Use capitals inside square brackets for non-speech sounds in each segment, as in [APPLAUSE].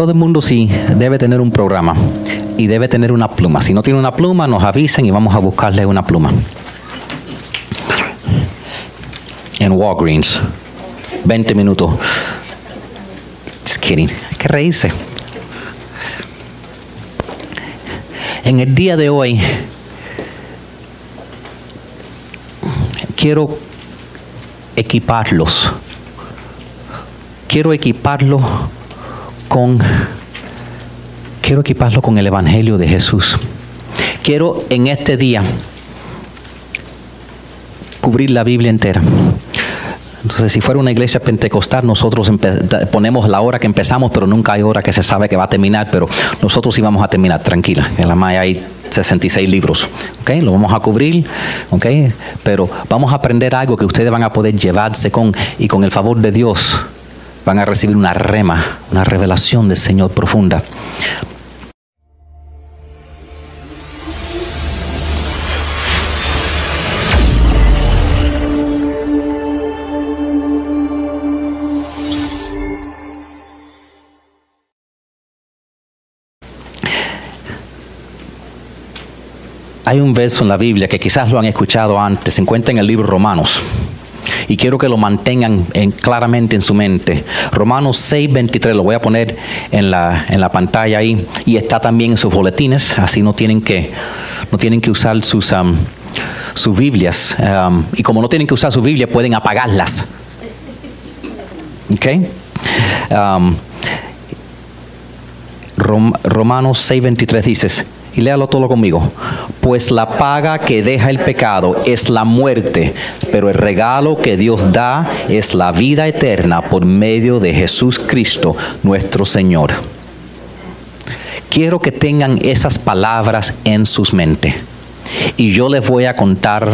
Todo el mundo sí debe tener un programa y debe tener una pluma. Si no tiene una pluma, nos avisen y vamos a buscarle una pluma. En Walgreens. 20 minutos. Just kidding. Hay que reírse. En el día de hoy, quiero equiparlos. Quiero equiparlo quiero equiparlo con el evangelio de Jesús. Quiero en este día cubrir la Biblia entera. Entonces, si fuera una iglesia pentecostal, nosotros ponemos la hora que empezamos, pero nunca hay hora que se sabe que va a terminar, pero nosotros sí vamos a terminar, tranquila. En la Maya hay 66 libros, ¿ok? Lo vamos a cubrir, ¿ok? Pero vamos a aprender algo que ustedes van a poder llevarse con, y con el favor de Dios van a recibir una rema, una revelación del Señor profunda. Hay un verso en la Biblia que quizás lo han escuchado antes, se encuentra en el libro Romanos. Y quiero que lo mantengan claramente en su mente. Romanos 6, 23, lo voy a poner en la, en la pantalla ahí. Y está también en sus boletines, así no tienen que, no tienen que usar sus, um, sus Biblias. Y como no tienen que usar su Biblia, pueden apagarlas. ¿Ok? Romanos 6, 23 dices y léalo todo conmigo. Pues la paga que deja el pecado es la muerte, pero el regalo que Dios da es la vida eterna por medio de Jesús Cristo, nuestro Señor. Quiero que tengan esas palabras en sus mentes. Y yo les voy a contar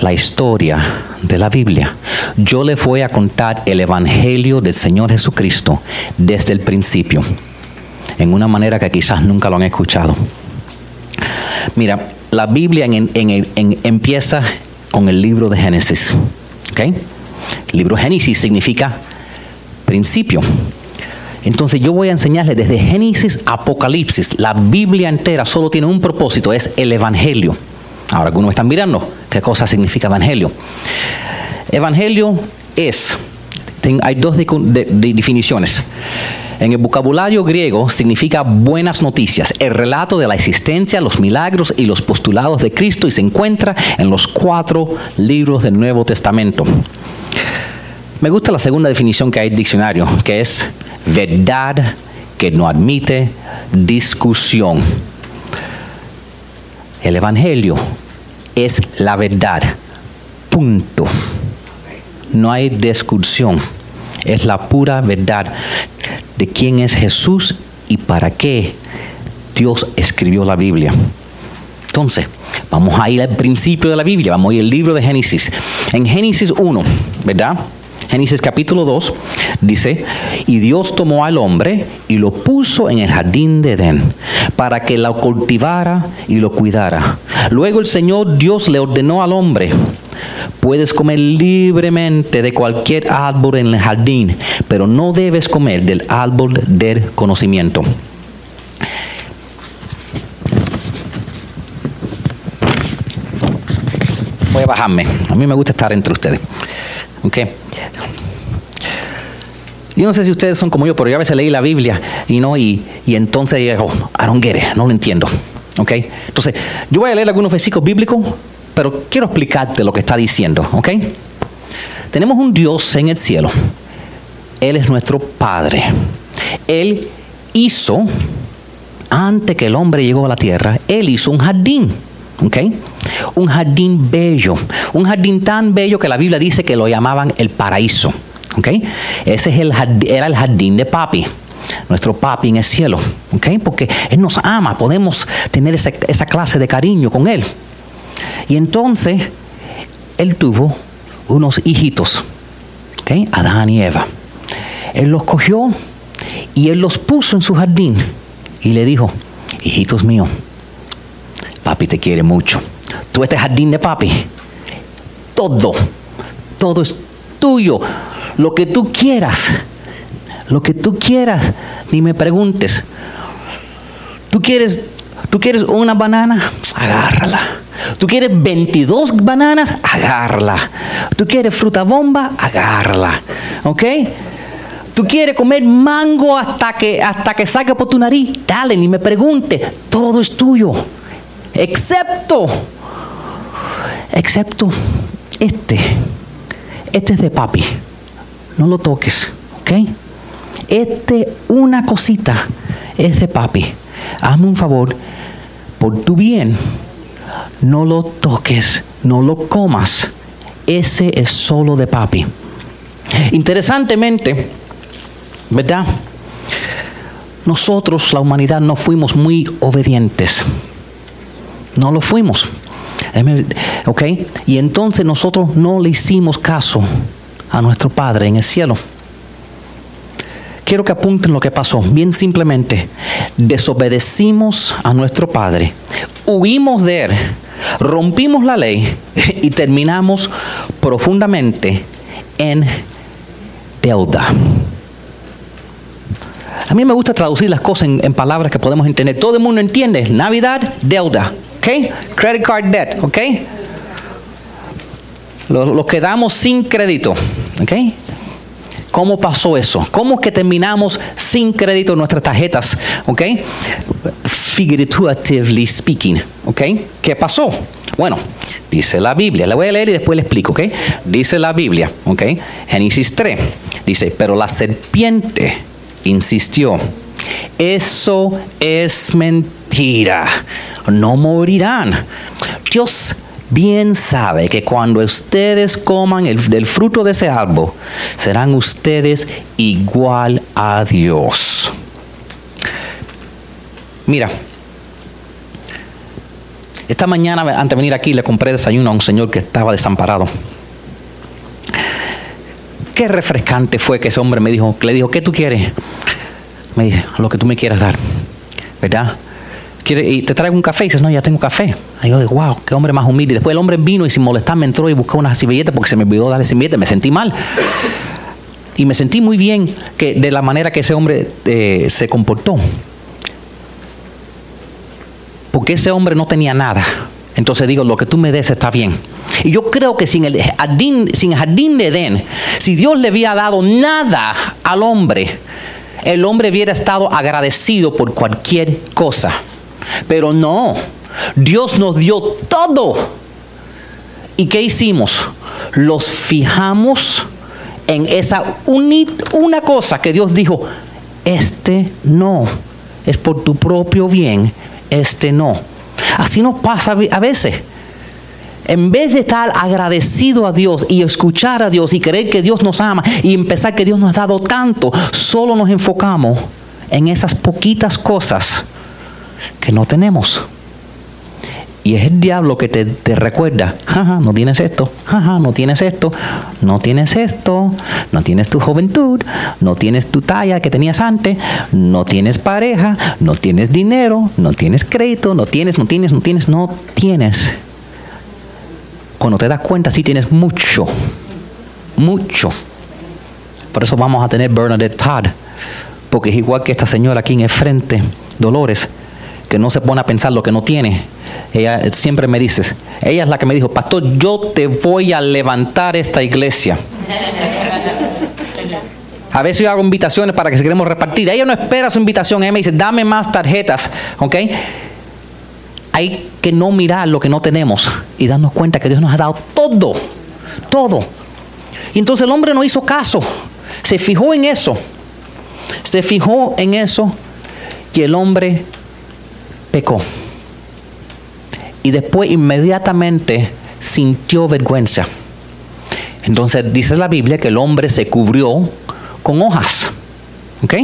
la historia de la Biblia. Yo les voy a contar el Evangelio del Señor Jesucristo desde el principio en una manera que quizás nunca lo han escuchado. Mira, la Biblia empieza con el libro de Génesis. El libro Génesis significa principio. Entonces yo voy a enseñarles desde Génesis a Apocalipsis. La Biblia entera solo tiene un propósito, es el Evangelio. Ahora algunos están mirando qué cosa significa Evangelio. Evangelio es, hay dos definiciones. En el vocabulario griego significa buenas noticias, el relato de la existencia, los milagros y los postulados de Cristo y se encuentra en los cuatro libros del Nuevo Testamento. Me gusta la segunda definición que hay en el diccionario, que es verdad que no admite discusión. El Evangelio es la verdad. Punto. No hay discusión. Es la pura verdad de quién es Jesús y para qué Dios escribió la Biblia. Entonces, vamos a ir al principio de la Biblia, vamos a ir al libro de Génesis. En Génesis 1, ¿verdad? Génesis capítulo 2 dice, y Dios tomó al hombre y lo puso en el jardín de Edén para que lo cultivara y lo cuidara. Luego el Señor Dios le ordenó al hombre, Puedes comer libremente de cualquier árbol en el jardín, pero no debes comer del árbol del conocimiento. Voy a bajarme. A mí me gusta estar entre ustedes. Okay. Yo no sé si ustedes son como yo, pero yo a veces leí la Biblia y no y, y entonces digo, I don't get it, no lo entiendo. Okay. Entonces, yo voy a leer algunos versículos bíblicos pero quiero explicarte lo que está diciendo, ¿ok? Tenemos un Dios en el cielo. Él es nuestro Padre. Él hizo, antes que el hombre llegó a la tierra, Él hizo un jardín, ¿ok? Un jardín bello, un jardín tan bello que la Biblia dice que lo llamaban el paraíso, ¿ok? Ese es el era el jardín de papi nuestro papi en el cielo, ¿ok? Porque Él nos ama, podemos tener esa clase de cariño con Él. Y entonces él tuvo unos hijitos, Adán y Eva. Él los cogió y él los puso en su jardín y le dijo, hijitos míos, papi te quiere mucho. Tú este jardín de papi, todo, todo es tuyo. Lo que tú quieras, lo que tú quieras, ni me preguntes. ¿Tú quieres, tú quieres una banana? Agárrala. ¿Tú quieres 22 bananas? Agárrala. ¿Tú quieres fruta bomba? Agárrala. ¿Ok? ¿Tú quieres comer mango hasta que, hasta que salga por tu nariz? Dale, ni me pregunte. Todo es tuyo. Excepto, excepto este. Este es de papi. No lo toques. ¿Ok? Este, una cosita, es de papi. Hazme un favor, por tu bien, no lo toques, no lo comas. Ese es solo de papi. Interesantemente, ¿verdad? Nosotros, la humanidad, no fuimos muy obedientes. No lo fuimos. ¿Ok? Y entonces nosotros no le hicimos caso a nuestro Padre en el cielo. Quiero que apunten lo que pasó, bien simplemente. Desobedecimos a nuestro Padre, huimos de Él, rompimos la ley [LAUGHS] y terminamos profundamente en deuda. A mí me gusta traducir las cosas en, palabras que podemos entender. Todo el mundo entiende. Navidad, deuda. ¿Ok? Credit card debt. ¿Ok? Lo, quedamos sin crédito. ¿Ok? ¿Cómo pasó eso? ¿Cómo que terminamos sin crédito en nuestras tarjetas? ¿Ok? Figuratively speaking. ¿Ok? ¿Qué pasó? Bueno, dice la Biblia. La voy a leer y después le explico. ¿Ok? Dice la Biblia. ¿Ok? Génesis 3. Dice, pero la serpiente insistió, eso es mentira, no morirán. Dios bien sabe que cuando ustedes coman el, del fruto de ese árbol, serán ustedes igual a Dios. Mira, esta mañana antes de venir aquí le compré desayuno a un señor que estaba desamparado qué refrescante fue que ese hombre me dijo, le dijo, ¿qué tú quieres? Me dice, lo que tú me quieras dar, ¿verdad? Y te traigo un café y dices, no, ya tengo café. Y yo digo, wow, qué hombre más humilde. Y después el hombre vino y sin molestar me entró y buscó unas servilletas porque se me olvidó darle servilletas. Me sentí mal. Y me sentí muy bien que de la manera que ese hombre eh, se comportó. Porque ese hombre no tenía nada. Entonces digo, lo que tú me des está bien. Y yo creo que sin el jardín, sin jardín de Edén, si Dios le había dado nada al hombre, el hombre hubiera estado agradecido por cualquier cosa. Pero no, Dios nos dio todo. ¿Y qué hicimos? Los fijamos en esa una cosa que Dios dijo, este no, es por tu propio bien, este no. Así nos pasa a veces en vez de estar agradecido a Dios y escuchar a Dios y creer que Dios nos ama y empezar que Dios nos ha dado tanto, solo nos enfocamos en esas poquitas cosas que no tenemos. Y es el diablo que te, recuerda, jaja, no tienes esto, no tienes esto, no tienes esto, no tienes tu juventud, no tienes tu talla que tenías antes, no tienes pareja, no tienes dinero, no tienes crédito, no tienes, no tienes, no tienes, no tienes. Cuando te das cuenta, sí tienes mucho, mucho. Por eso vamos a tener Bernadette Todd, porque es igual que esta señora aquí en el frente, Dolores, que no se pone a pensar lo que no tiene. Ella siempre me dice, ella es la que me dijo, pastor, yo te voy a levantar esta iglesia. [LAUGHS] A veces yo hago invitaciones para que se queremos repartir. Ella no espera su invitación, ella me dice, dame más tarjetas, ¿ok? hay que no mirar lo que no tenemos y darnos cuenta que Dios nos ha dado todo, todo. Y entonces el hombre no hizo caso, se fijó en eso, se fijó en eso y el hombre pecó. Y después inmediatamente sintió vergüenza. Entonces dice la Biblia que el hombre se cubrió con hojas. ¿Ok?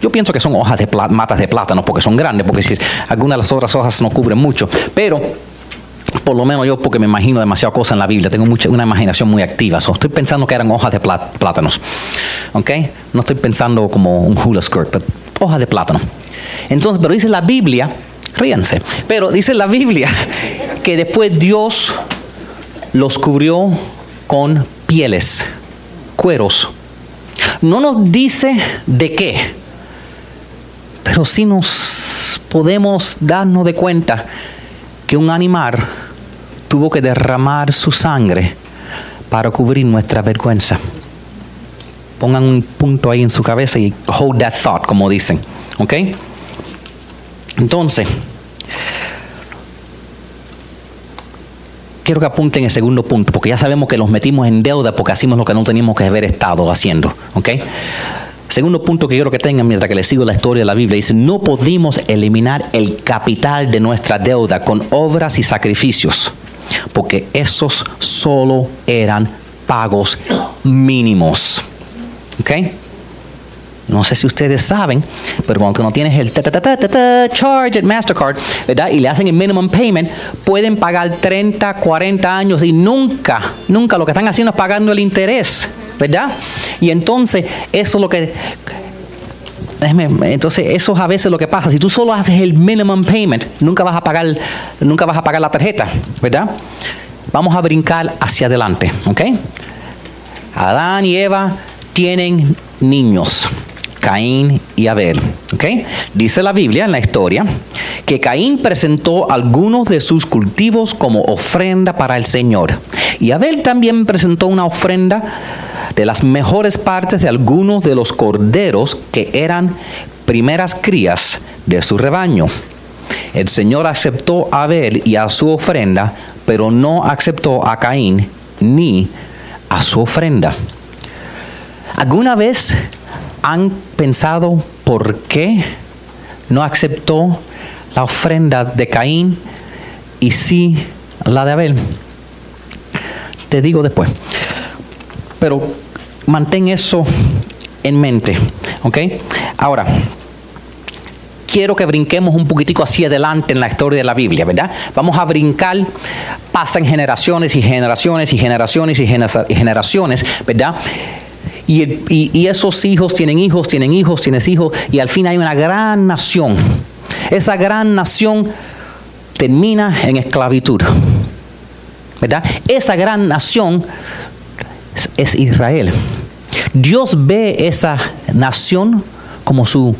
Yo pienso que son hojas de matas de plátano porque son grandes, porque si algunas de las otras hojas no cubren mucho. Pero por lo menos yo porque me imagino demasiado cosas en la Biblia, tengo mucha, una imaginación muy activa. estoy pensando que eran hojas de plátanos. ¿Ok? No estoy pensando como un hula skirt, pero hojas de plátano. Entonces, pero dice la Biblia, ríanse, pero dice la Biblia que después Dios los cubrió con pieles, cueros No nos dice de qué, pero sí nos podemos darnos de cuenta que un animal tuvo que derramar su sangre para cubrir nuestra vergüenza. Pongan un punto ahí en su cabeza y hold that thought, como dicen. ¿Ok? Entonces, quiero que apunten el segundo punto, porque ya sabemos que los metimos en deuda porque hacemos lo que no teníamos que haber estado haciendo. ¿Ok? Segundo punto que quiero que tengan mientras que les sigo la historia de la Biblia, dice, no pudimos eliminar el capital de nuestra deuda con obras y sacrificios, porque esos solo eran pagos mínimos. ¿Ok? No sé si ustedes saben, pero cuando no tienes el charge at Mastercard, ¿verdad? Y le hacen el minimum payment, pueden pagar 30, 40 años y nunca, nunca lo que están haciendo es pagando el interés, ¿verdad? Y entonces, eso es lo que entonces, eso es a veces lo que pasa. Si tú solo haces el minimum payment, nunca vas a pagar, nunca vas a pagar la tarjeta, ¿verdad? Vamos a brincar hacia adelante, ¿ok? Adán y Eva tienen niños. Caín y Abel. Dice la Biblia en la historia que Caín presentó algunos de sus cultivos como ofrenda para el Señor. Y Abel también presentó una ofrenda de las mejores partes de algunos de los corderos que eran primeras crías de su rebaño. El Señor aceptó a Abel y a su ofrenda, pero no aceptó a Caín ni a su ofrenda. ¿Alguna vez ¿Han pensado por qué no aceptó la ofrenda de Caín y sí la de Abel? Te digo después. Pero mantén eso en mente. ¿Ok? Ahora, quiero que brinquemos un poquitico hacia adelante en la historia de la Biblia, ¿verdad? Vamos a brincar, pasan generaciones y generaciones y generaciones y generaciones, ¿verdad? Y, esos hijos tienen hijos, tienen hijos, tienes hijos, y al fin hay una gran nación. Esa gran nación termina en esclavitud. ¿Verdad? Esa gran nación es Israel. Dios ve esa nación como su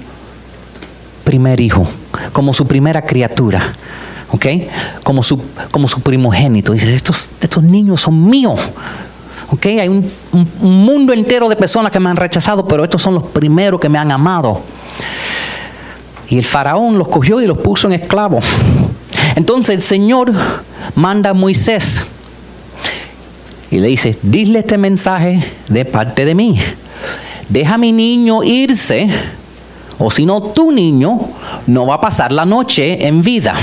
primer hijo, como su primera criatura, ¿ok? Como su, como su primogénito. Dice, estos, estos niños son míos. Okay, hay un, mundo entero de personas que me han rechazado, pero estos son los primeros que me han amado. Y el faraón los cogió y los puso en esclavos. Entonces el Señor manda a Moisés y le dice, dile este mensaje de parte de mí. Deja a mi niño irse, o si no, tu niño no va a pasar la noche en vida.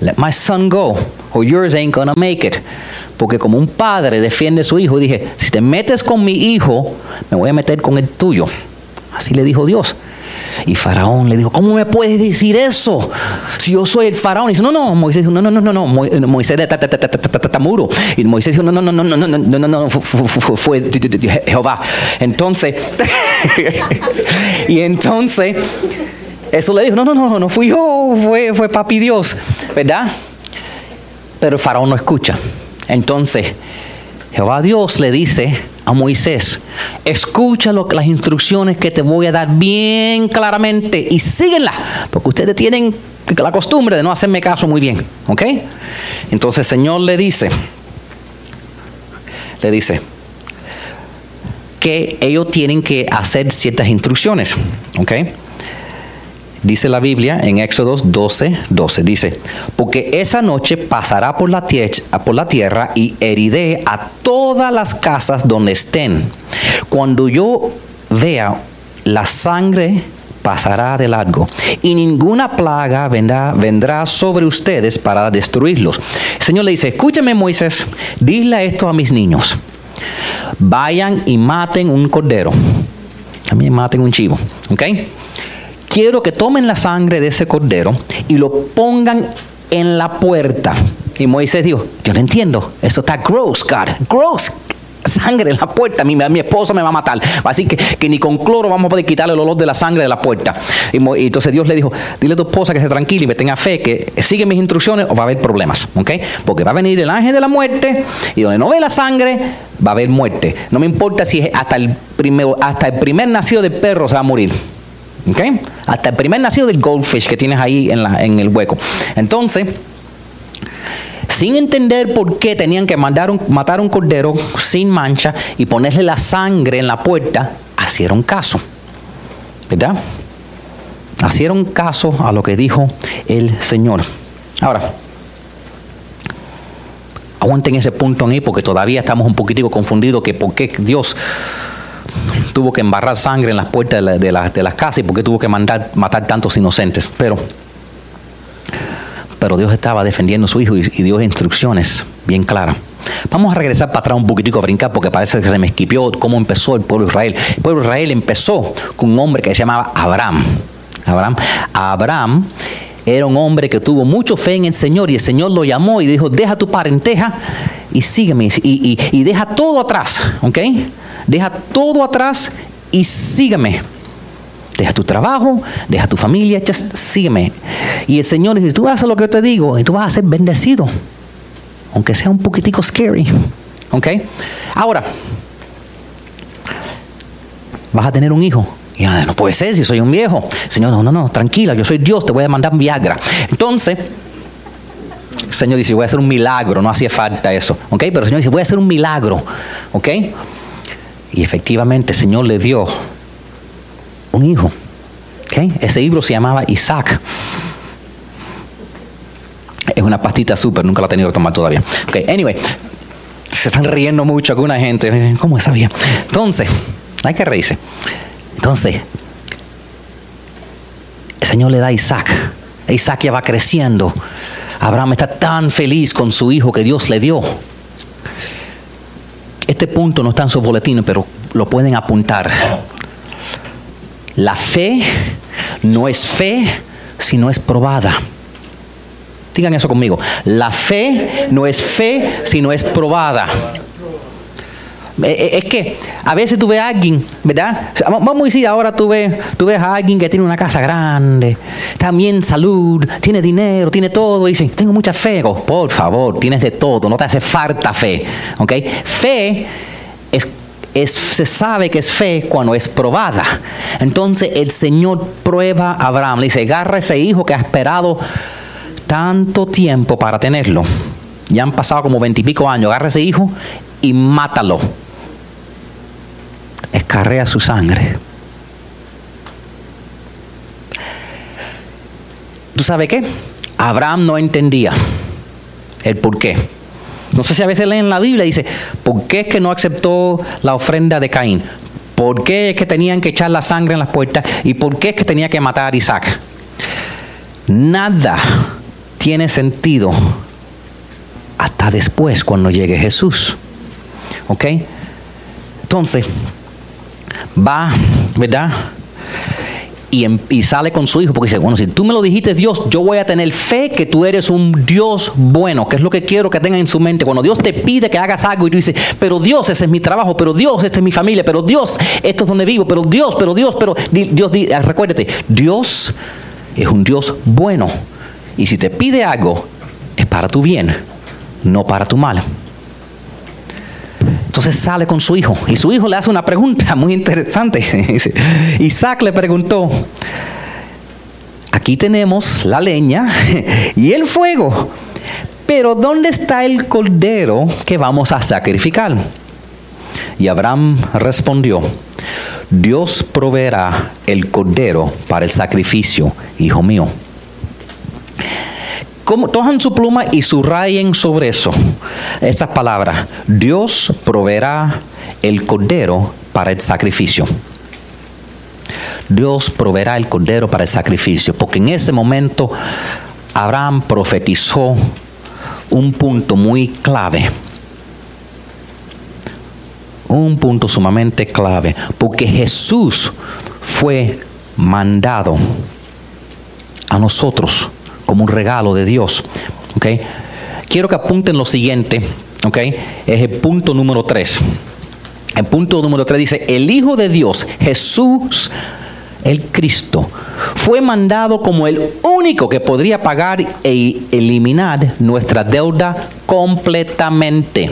Let my son go, or yours ain't gonna make it. Porque como un padre defiende a su hijo, dije, si te metes con mi hijo, me voy a meter con el tuyo. Así le dijo Dios. Y Faraón le dijo, ¿cómo me puedes decir eso? Si yo soy el Faraón. Y dice, no, no, Moisés dijo, no, no, no, no, no, Moisés de muro. Y Moisés dijo, no, no, no, no, no, no, no, no, no, fue Jehová. Entonces, y entonces, eso le dijo, no, no, no, no fui yo, fue, fue papi Dios, ¿verdad? Pero el Faraón no escucha. Entonces, Jehová Dios le dice a Moisés, escucha las instrucciones que te voy a dar bien claramente y síguenlas, porque ustedes tienen la costumbre de no hacerme caso muy bien, ¿ok? Entonces el Señor le dice, le dice que ellos tienen que hacer ciertas instrucciones, ¿ok? Dice la Biblia en Éxodos 12, 12. Dice, porque esa noche pasará por la, tierra y heriré a todas las casas donde estén. Cuando yo vea la sangre pasará de largo y ninguna plaga vendrá, vendrá sobre ustedes para destruirlos. El Señor le dice, escúchame Moisés, dile esto a mis niños. Vayan y maten un cordero. También maten un chivo. ¿Ok? Quiero que tomen la sangre de ese cordero y lo pongan en la puerta. Y Moisés dijo, yo no entiendo, eso está gross, God, gross. Sangre en la puerta, mi, mi esposa me va a matar. Así que, que ni con cloro vamos a poder quitarle el olor de la sangre de la puerta. Y, entonces Dios le dijo, dile a tu esposa que se tranquila y me tenga fe, que sigue mis instrucciones o va a haber problemas. ¿ok? Porque va a venir el ángel de la muerte y donde no ve la sangre, va a haber muerte. No me importa si es hasta el, primero, hasta el primer nacido del perro se va a morir. ¿Ok? Hasta el primer nacido del goldfish que tienes ahí en, el hueco. Entonces, sin entender por qué tenían que matar un cordero sin mancha y ponerle la sangre en la puerta, hicieron caso. ¿Verdad? Hicieron caso a lo que dijo el Señor. Ahora, aguanten ese punto ahí porque todavía estamos un poquitico confundidos que por qué Dios tuvo que embarrar sangre en las puertas de, las casas y por qué tuvo que mandar, matar tantos inocentes. Pero, pero Dios estaba defendiendo a su hijo y, dio instrucciones bien claras. Vamos a regresar para atrás un poquitico a brincar porque parece que se me esquipió cómo empezó el pueblo de Israel. El pueblo de Israel empezó con un hombre que se llamaba Abraham. Abraham. Abraham era un hombre que tuvo mucho fe en el Señor y el Señor lo llamó y dijo, deja tu parenteja y sígueme y, deja todo atrás, ¿ok? Deja todo atrás y sígueme. Deja tu trabajo, deja tu familia, just sígueme. Y el Señor dice, tú hacer lo que yo te digo y tú vas a ser bendecido, aunque sea un poquitico scary, ¿ok? Ahora, vas a tener un hijo. Y no puede ser si soy un viejo. Señor, no, no, no, tranquila, yo soy Dios, te voy a mandar Viagra. Entonces, el Señor dice, voy a hacer un milagro, no hacía falta eso. ¿Ok? Pero el Señor dice, voy a hacer un milagro. ¿Ok? Y efectivamente el Señor le dio un hijo. ¿Ok? Ese libro se llamaba Isaac. Es una pastita súper, nunca la he tenido que tomar todavía. Ok, anyway, se están riendo mucho alguna gente. ¿Cómo sabía? Entonces, hay que reírse. Entonces, el Señor le da a Isaac. Isaac ya va creciendo. Abraham está tan feliz con su hijo que Dios le dio. Este punto no está en su boletín, pero lo pueden apuntar. La fe no es fe si no es probada. Digan eso conmigo. La fe no es fe si no es probada. Eh, eh, es que a veces tú ves a alguien, ¿verdad? Vamos a decir, ahora tú ves, tú ves a alguien que tiene una casa grande, también salud, tiene dinero, tiene todo, y dice, tengo mucha fe. por favor, tienes de todo, no te hace falta fe. ¿Ok? Fe es, es, se sabe que es fe cuando es probada. Entonces el Señor prueba a Abraham, le dice, agarra ese hijo que ha esperado tanto tiempo para tenerlo. Ya han pasado como veintipico años, agarra ese hijo y mátalo escarrea su sangre. ¿Tú sabes qué? Abraham no entendía el por qué. No sé si a veces leen la Biblia y dice, ¿por qué es que no aceptó la ofrenda de Caín? ¿Por qué es que tenían que echar la sangre en las puertas? ¿Y por qué es que tenía que matar a Isaac? Nada tiene sentido hasta después cuando llegue Jesús. ¿Ok? Entonces, va, ¿verdad? Em, y, sale con su hijo porque dice, bueno, si tú me lo dijiste Dios, yo voy a tener fe que tú eres un Dios bueno, que es lo que quiero que tengan en su mente. Cuando Dios te pide que hagas algo y tú dices, pero Dios, ese es mi trabajo, pero Dios, esta es mi familia, pero Dios, esto es donde vivo, pero Dios, pero Dios, pero Dios, recuérdate, Dios es un Dios bueno. Y si te pide algo, es para tu bien, no para tu mal. Entonces sale con su hijo y su hijo le hace una pregunta [LAUGHS] muy interesante. [LAUGHS] Isaac le preguntó, aquí tenemos la leña [LAUGHS] y el fuego, pero ¿dónde está el cordero que vamos a sacrificar? Y Abraham respondió, Dios proveerá el cordero para el sacrificio, hijo mío cojan su pluma y subrayen sobre eso estas palabras. Dios proveerá el cordero para el sacrificio. Dios proveerá el cordero para el sacrificio, porque en ese momento Abraham profetizó un punto muy clave. Un punto sumamente clave, porque Jesús fue mandado a nosotros como un regalo de Dios. Quiero que apunten lo siguiente, es el punto número 3. El punto número 3 dice, el Hijo de Dios, Jesús, el Cristo, fue mandado como el único que podría pagar e eliminar nuestra deuda completamente.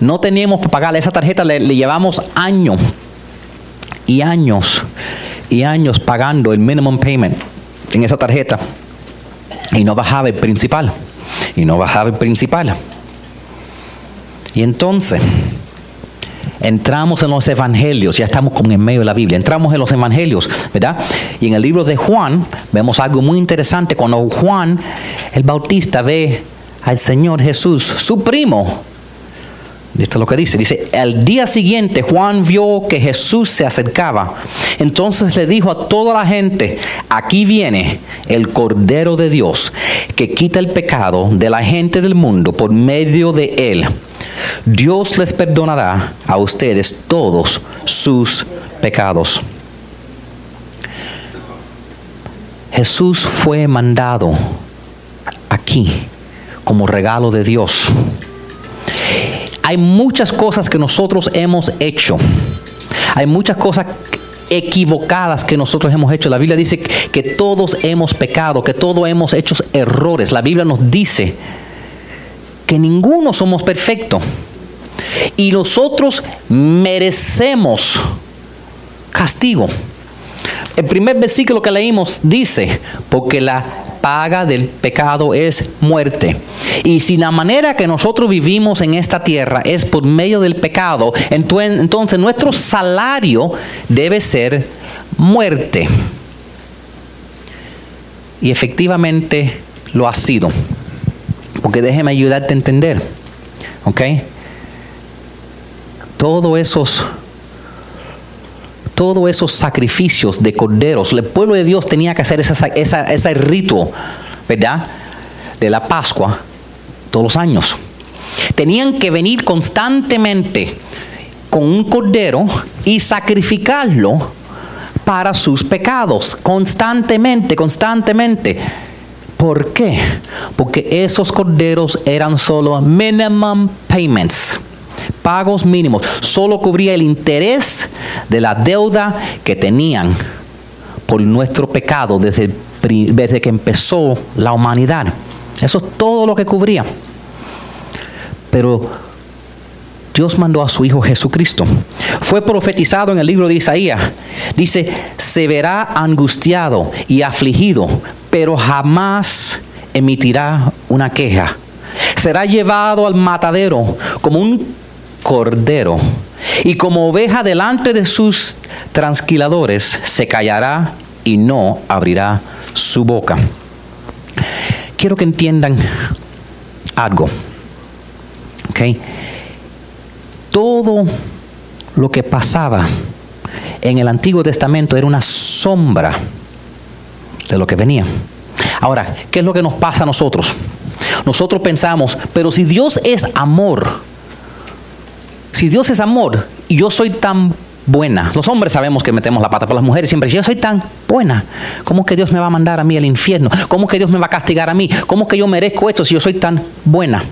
no teníamos para pagarle esa tarjeta, le, le llevamos años y años y años pagando el minimum payment en esa tarjeta y no bajaba el principal y no bajaba el principal. Y entonces entramos en los evangelios, ya estamos como en medio de la Biblia, entramos en los evangelios, ¿verdad? Y en el libro de Juan vemos algo muy interesante cuando Juan el Bautista ve al Señor Jesús, su primo. Esto es lo que dice. Dice, el día siguiente Juan vio que Jesús se acercaba. Entonces le dijo a toda la gente, aquí viene el Cordero de Dios, que quita el pecado de la gente del mundo por medio de él. Dios les perdonará a ustedes todos sus pecados. Jesús fue mandado aquí como regalo de Dios. Hay muchas cosas que nosotros hemos hecho. Hay muchas cosas equivocadas que nosotros hemos hecho. La Biblia dice que todos hemos pecado, que todos hemos hecho errores. La Biblia nos dice que ninguno somos perfectos. Y nosotros merecemos castigo. El primer versículo que leímos dice, porque la paga del pecado es muerte. Y si la manera que nosotros vivimos en esta tierra es por medio del pecado, entonces nuestro salario debe ser muerte. Y efectivamente lo ha sido. Porque déjeme ayudarte a entender. ¿Ok? Todos esos todos esos sacrificios de corderos, el pueblo de Dios tenía que hacer ese rito, ¿verdad? De la Pascua todos los años. Tenían que venir constantemente con un cordero y sacrificarlo para sus pecados, constantemente, constantemente. ¿Por qué? Porque esos corderos eran solo minimum payments, pagos mínimos. Solo cubría el interés de la deuda que tenían por nuestro pecado desde, desde que empezó la humanidad. Eso es todo lo que cubría. Pero Dios mandó a su Hijo Jesucristo. Fue profetizado en el libro de Isaías. Dice, se verá angustiado y afligido, pero jamás emitirá una queja. Será llevado al matadero como un cordero y como oveja delante de sus transquiladores se callará y no abrirá su boca. Quiero que entiendan algo. ¿Okay? Todo lo que pasaba en el Antiguo Testamento era una sombra de lo que venía. Ahora, ¿qué es lo que nos pasa a nosotros? Nosotros pensamos, pero si Dios es amor, si Dios es amor y yo soy tan buena, los hombres sabemos que metemos la pata por las mujeres siempre, si yo soy tan buena, ¿cómo que Dios me va a mandar a mí al infierno? ¿Cómo que Dios me va a castigar a mí? ¿Cómo que yo merezco esto si yo soy tan buena?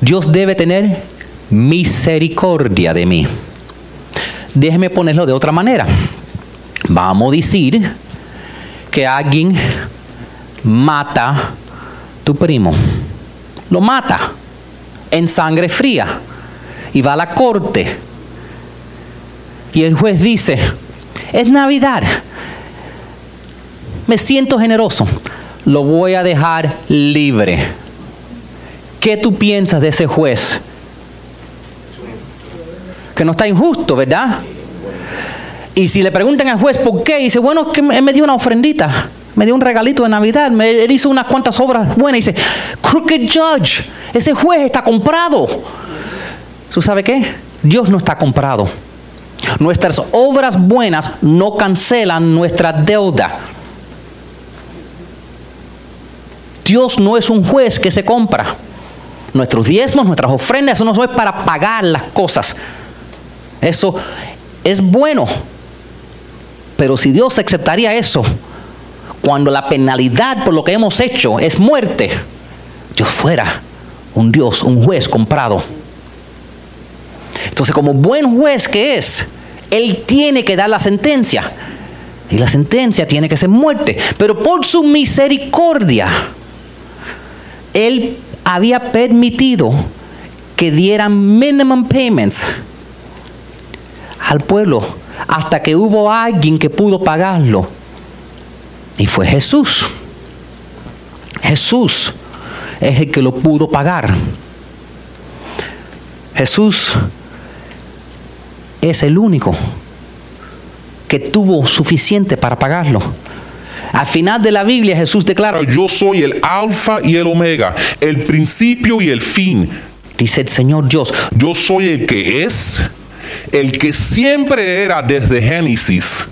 Dios debe tener misericordia de mí. Déjeme ponerlo de otra manera. Vamos a decir que alguien mata a tu primo. Lo mata en sangre fría y va a la corte. Y el juez dice, es Navidad. Me siento generoso. Lo voy a dejar libre. ¿Qué tú piensas de ese juez? Que no está injusto, ¿verdad? Y si le preguntan al juez por qué, dice, bueno, es que me dio una ofrendita, me dio un regalito de Navidad, me, él hizo unas cuantas obras buenas. Y dice, crooked judge, ese juez está comprado. ¿Tú sabes qué? Dios no está comprado. Nuestras obras buenas no cancelan nuestra deuda. Dios no es un juez que se compra. Nuestros diezmos, nuestras ofrendas, eso no es para pagar las cosas. Eso es bueno. Pero si Dios aceptaría eso, cuando la penalidad por lo que hemos hecho es muerte, Dios fuera un Dios, un juez comprado. Entonces, como buen juez que es, Él tiene que dar la sentencia. Y la sentencia tiene que ser muerte. Pero por su misericordia, Él había permitido que dieran minimum payments al pueblo hasta que hubo alguien que pudo pagarlo. Y fue Jesús. Jesús es el que lo pudo pagar. Jesús es el único que tuvo suficiente para pagarlo. Al final de la Biblia Jesús declara, Yo soy el alfa y el omega, el principio y el fin. dice el Señor Dios, Yo soy el que es, el que siempre era desde Génesis,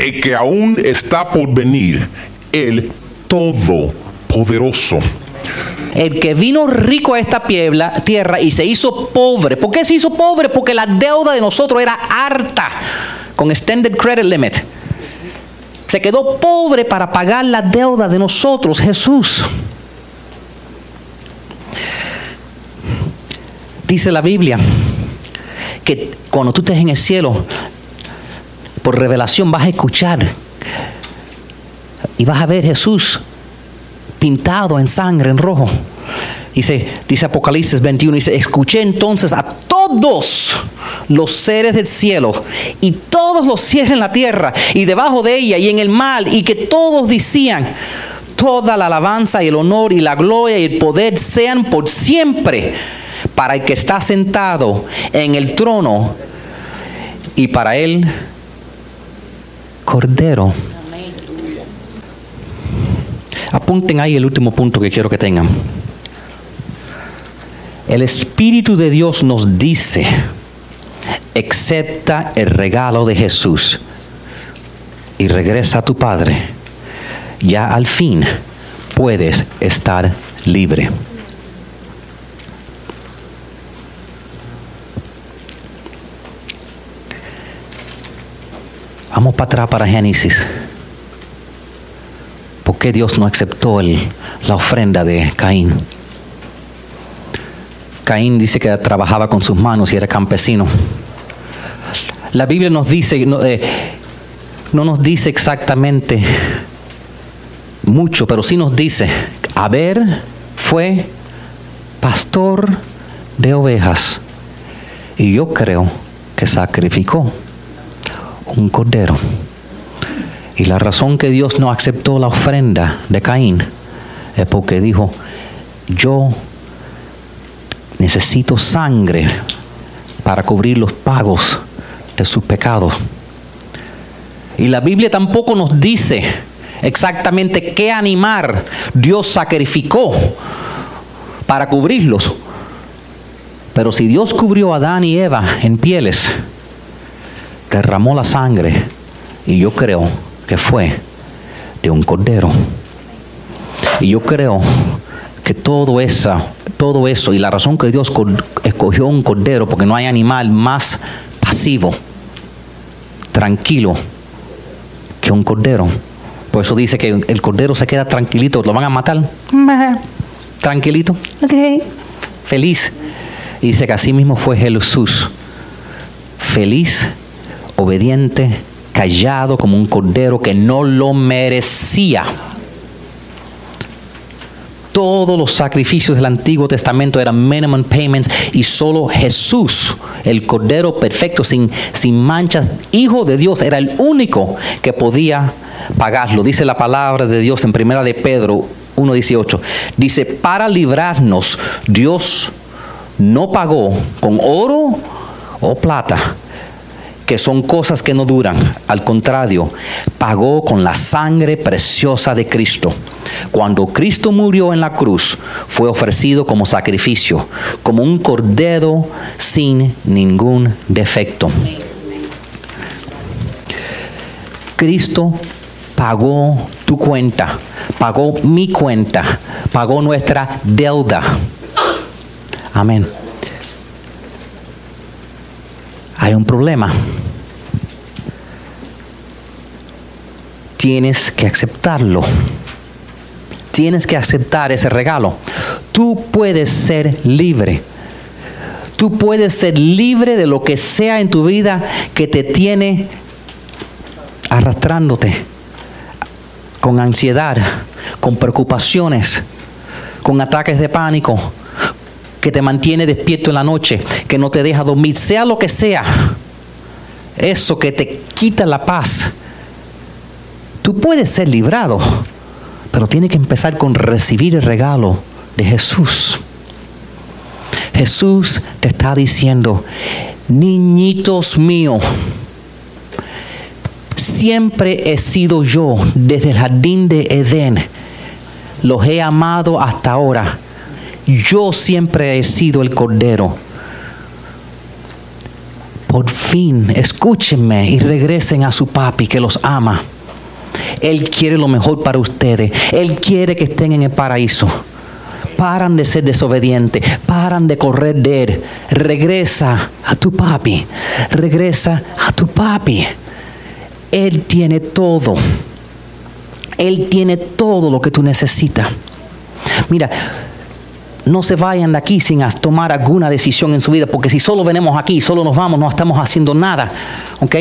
el que aún está por venir, el todopoderoso. el que vino rico a esta tierra y se hizo pobre. ¿Por qué se hizo pobre? Porque la deuda de nosotros era harta, con extended credit limit. Se quedó pobre para pagar la deuda de nosotros, Jesús. Dice la Biblia que cuando tú estés en el cielo, por revelación vas a escuchar y vas a ver Jesús pintado en sangre, en rojo. Dice, dice Apocalipsis 21, dice, escuché entonces a todos los seres del cielo y todos los cielos en la tierra y debajo de ella y en el mar y que todos decían, toda la alabanza y el honor y la gloria y el poder sean por siempre para el que está sentado en el trono y para él cordero. Apunten ahí el último punto que quiero que tengan. El Espíritu de Dios nos dice, acepta el regalo de Jesús y regresa a tu Padre. Ya al fin puedes estar libre. Vamos para atrás para Génesis. ¿Por qué Dios no aceptó la ofrenda de Caín? Caín dice que trabajaba con sus manos y era campesino. La Biblia nos dice, no, eh, no nos dice exactamente mucho, pero sí nos dice, Abel fue pastor de ovejas y yo creo que sacrificó un cordero. Y la razón que Dios no aceptó la ofrenda de Caín es porque dijo, yo necesito sangre para cubrir los pagos de sus pecados. Y la Biblia tampoco nos dice exactamente qué animal Dios sacrificó para cubrirlos. Pero si Dios cubrió a Adán y Eva en pieles, derramó la sangre y yo creo que fue de un cordero. Y yo creo que todo eso, todo eso y la razón que Dios co- escogió un cordero porque no hay animal más pasivo, tranquilo que un cordero. Por eso dice que el cordero se queda tranquilito, lo van a matar. Tranquilito, ok, feliz. Y dice que así mismo fue Jesús, feliz, obediente, callado como un cordero que no lo merecía. Todos los sacrificios del Antiguo Testamento eran minimum payments y solo Jesús, el Cordero perfecto, sin, sin manchas, Hijo de Dios, era el único que podía pagarlo. Dice la palabra de Dios en primera de Pedro 1.18. Dice, para librarnos, Dios no pagó con oro o plata, que son cosas que no duran. Al contrario, pagó con la sangre preciosa de Cristo. Cuando Cristo murió en la cruz, fue ofrecido como sacrificio, como un cordero sin ningún defecto. Cristo pagó tu cuenta, pagó mi cuenta, pagó nuestra deuda. Amén. Hay un problema. Tienes que aceptarlo. Tienes que aceptar ese regalo. Tú puedes ser libre. Tú puedes ser libre de lo que sea en tu vida que te tiene arrastrándote con ansiedad, con preocupaciones. con ataques de pánico, que te mantiene despierto en la noche, que no te deja dormir, sea lo que sea, eso que te quita la paz, tú puedes ser librado, pero tiene que empezar con recibir el regalo de Jesús. Jesús te está diciendo, niñitos míos, siempre he sido yo desde el jardín de Edén. Los he amado hasta ahora. Yo siempre he sido el cordero. Por fin, escúchenme y regresen a su papi que los ama. Él quiere lo mejor para ustedes. Él quiere que estén en el paraíso. Paran de ser desobedientes. Paran de correr de él. Regresa a tu papi. Regresa a tu papi. Él tiene todo. Él tiene todo lo que tú necesitas. Mira, no se vayan de aquí sin tomar alguna decisión en su vida, porque si solo venimos aquí, solo nos vamos, no estamos haciendo nada. ¿ok?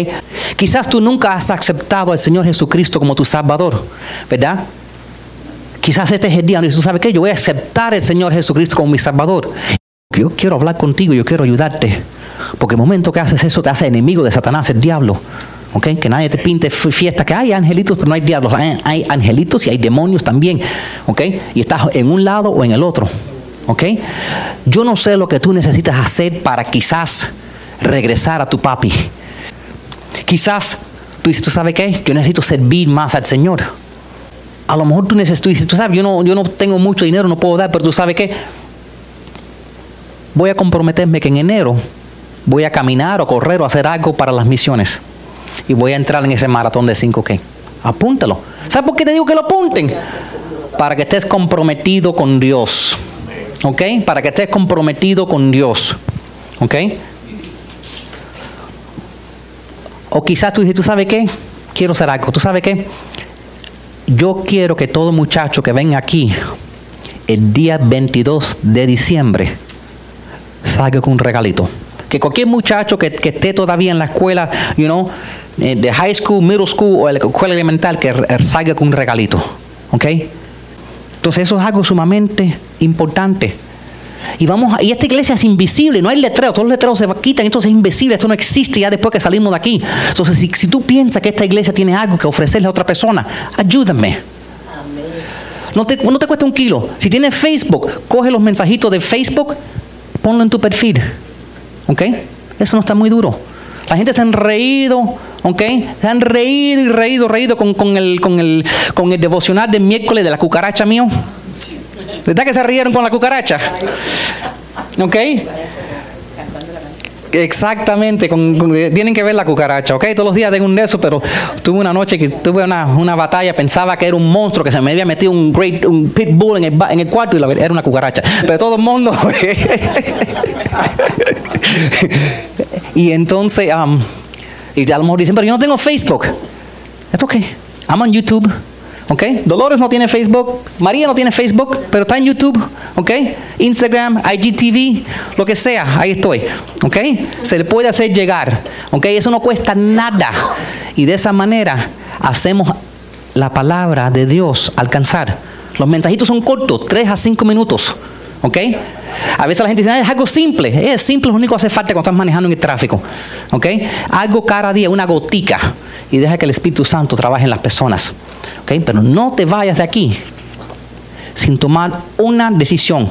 Quizás tú nunca has aceptado al Señor Jesucristo como tu Salvador, ¿verdad? Quizás este es el día donde tú sabes que yo voy a aceptar al Señor Jesucristo como mi Salvador. Yo quiero hablar contigo, yo quiero ayudarte. Porque el momento que haces eso te hace enemigo de Satanás, el diablo. ¿ok? Que nadie te pinte fiesta, que hay angelitos, pero no hay diablos. Hay, angelitos y hay demonios también. ¿ok? Y estás en un lado o en el otro. ¿Ok? Yo no sé lo que tú necesitas hacer para quizás regresar a tu papi. Quizás tú dices, ¿tú sabes qué? Yo necesito servir más al Señor. A lo mejor tú necesitas, tú dices, tú sabes, yo no, yo no tengo mucho dinero, no puedo dar, pero tú sabes qué? Voy a comprometerme que en enero voy a caminar o correr o hacer algo para las misiones y voy a entrar en ese maratón de 5K. Apúntalo. ¿Sabes por qué te digo que lo apunten? Para que estés comprometido con Dios. ¿Ok? Para que estés comprometido con Dios. ¿Ok? O quizás tú dices, ¿tú sabes qué? Quiero hacer algo. ¿Tú sabes qué? Yo quiero que todo muchacho que venga aquí el día 22 de diciembre salga con un regalito que cualquier muchacho que, esté todavía en la escuela, you know, eh, de high school, middle school o la escuela elemental, que salga con un regalito. ¿Ok? Entonces eso es algo sumamente importante. Y vamos y esta iglesia es invisible, no hay letrero, todos los letreros se quitan, entonces es invisible, esto no existe ya después que salimos de aquí. Entonces, si, tú piensas que esta iglesia tiene algo que ofrecerle a otra persona, ayúdame. No te, no te cuesta un kilo. Si tienes Facebook, coge los mensajitos de Facebook, ponlo en tu perfil. ¿Ok? Eso no está muy duro. La gente se han reído, ¿ok? Se han reído y reído, reído con, el, con, el, con el devocional del miércoles de la cucaracha mío. ¿Verdad que se rieron con la cucaracha? ¿Ok? Exactamente, tienen que ver la cucaracha, ¿ok? Todos los días tengo un de eso, pero tuve una noche que tuve una, batalla, pensaba que era un monstruo, que se me había metido un great un pitbull en el, en el cuarto y era una cucaracha. Pero todo el mundo... [LAUGHS] y entonces, um, y a lo mejor dicen, pero yo no tengo Facebook. Es ok, I'm on YouTube. ¿Ok? Dolores no tiene Facebook, María no tiene Facebook, pero está en YouTube, ¿ok? Instagram, IGTV, lo que sea, ahí estoy, ¿ok? Se le puede hacer llegar, ¿ok? Eso no cuesta nada. Y de esa manera hacemos la palabra de Dios alcanzar. Los mensajitos son cortos, 3 a 5 minutos, ¿ok? A veces la gente dice, es algo simple. Es simple, lo único que hace falta cuando estás manejando en el tráfico. ¿Ok? Algo cada día, una gotica. Y deja que el Espíritu Santo trabaje en las personas. Pero no te vayas de aquí sin tomar una decisión.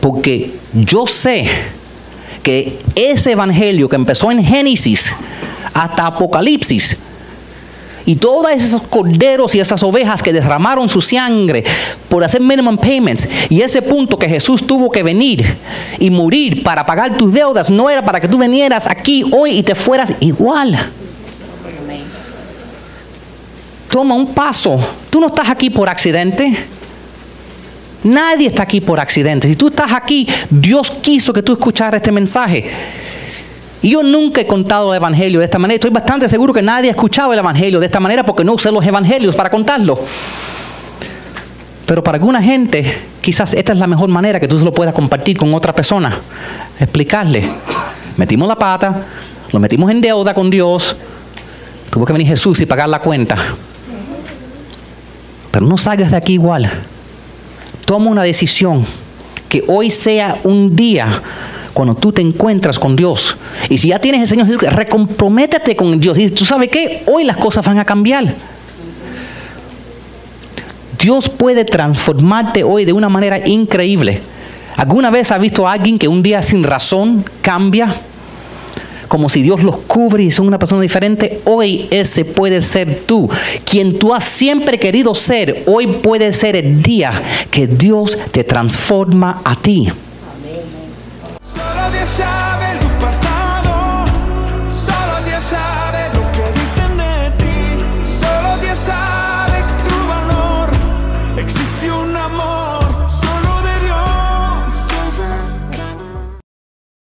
Porque yo sé que ese evangelio que empezó en Génesis hasta Apocalipsis, y todos esos corderos y esas ovejas que derramaron su sangre por hacer minimum payments, y ese punto que Jesús tuvo que venir y morir para pagar tus deudas, no era para que tú vinieras aquí hoy y te fueras igual toma un paso. Tú no estás aquí por accidente. Nadie está aquí por accidente. Si tú estás aquí, Dios quiso que tú escucharas este mensaje. Yo nunca he contado el Evangelio de esta manera. Estoy bastante seguro que nadie ha escuchado el Evangelio de esta manera porque no usé los Evangelios para contarlo. Pero para alguna gente, quizás esta es la mejor manera que tú se lo puedas compartir con otra persona. Explicarle. Metimos la pata, lo metimos en deuda con Dios. Tuvo que venir Jesús y pagar la cuenta. Pero no salgas de aquí igual. toma una decisión. Que hoy sea un día cuando tú te encuentras con Dios. Y si ya tienes el Señor recomprométete con Dios. Y tú sabes qué, hoy las cosas van a cambiar. Dios puede transformarte hoy de una manera increíble. ¿Alguna vez has visto a alguien que un día sin razón cambia? Como si Dios los cubre y son una persona diferente. Hoy ese puede ser tú. Quien tú has siempre querido ser, hoy puede ser el día que Dios te transforma a ti. Sabe